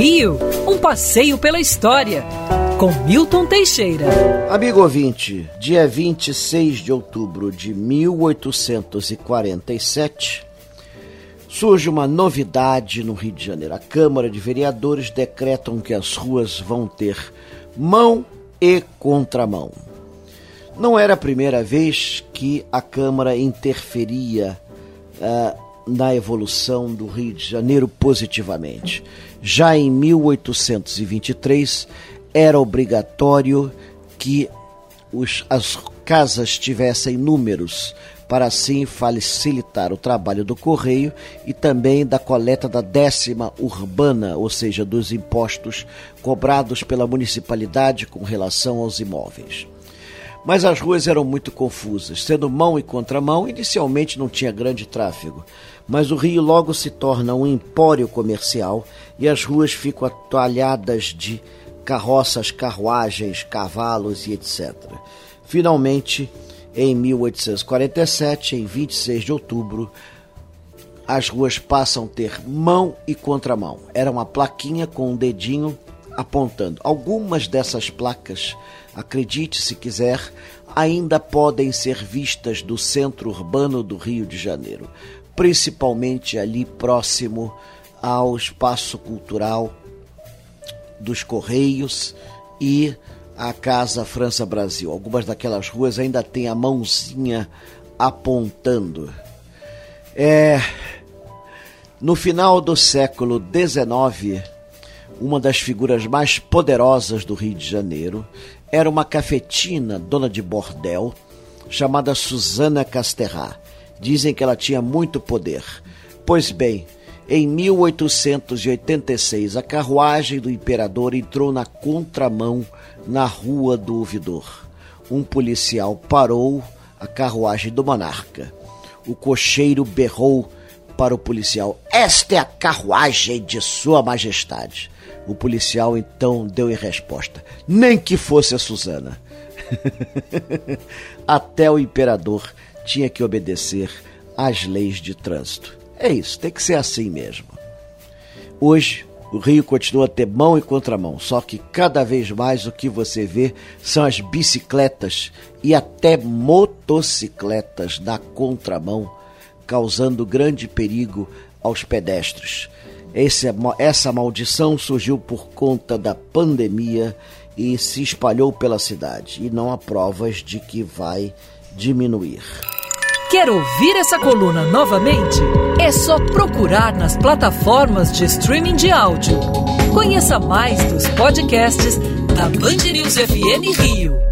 Rio, um passeio pela história, com Milton Teixeira. Amigo ouvinte, dia 26 de outubro de 1847, surge uma novidade no Rio de Janeiro. A Câmara de Vereadores decretam que as ruas vão ter mão e contramão. Não era a primeira vez que a Câmara interferia uh, na evolução do Rio de Janeiro positivamente. Já em 1823, era obrigatório que os, as casas tivessem números para assim facilitar o trabalho do correio e também da coleta da décima urbana, ou seja, dos impostos cobrados pela municipalidade com relação aos imóveis. Mas as ruas eram muito confusas, sendo mão e contramão, inicialmente não tinha grande tráfego, mas o Rio logo se torna um empório comercial e as ruas ficam atalhadas de carroças, carruagens, cavalos e etc. Finalmente, em 1847, em 26 de outubro, as ruas passam a ter mão e contramão. Era uma plaquinha com um dedinho apontando. Algumas dessas placas, acredite se quiser, ainda podem ser vistas do centro urbano do Rio de Janeiro, principalmente ali próximo ao espaço cultural dos Correios e a Casa França Brasil. Algumas daquelas ruas ainda têm a mãozinha apontando. É, no final do século XIX, uma das figuras mais poderosas do Rio de Janeiro, era uma cafetina, dona de bordel, chamada Susana Casterra. Dizem que ela tinha muito poder. Pois bem, em 1886, a carruagem do imperador entrou na contramão na Rua do Ouvidor. Um policial parou a carruagem do monarca. O cocheiro berrou para o policial: Esta é a carruagem de Sua Majestade. O policial então deu em resposta: Nem que fosse a Susana. Até o imperador tinha que obedecer às leis de trânsito. É isso, tem que ser assim mesmo. Hoje, o rio continua a ter mão e contramão, só que cada vez mais o que você vê são as bicicletas e até motocicletas na contramão causando grande perigo aos pedestres. Esse, essa maldição surgiu por conta da pandemia e se espalhou pela cidade, e não há provas de que vai diminuir. Quer ouvir essa coluna novamente? É só procurar nas plataformas de streaming de áudio. Conheça mais dos podcasts da Band News FM Rio.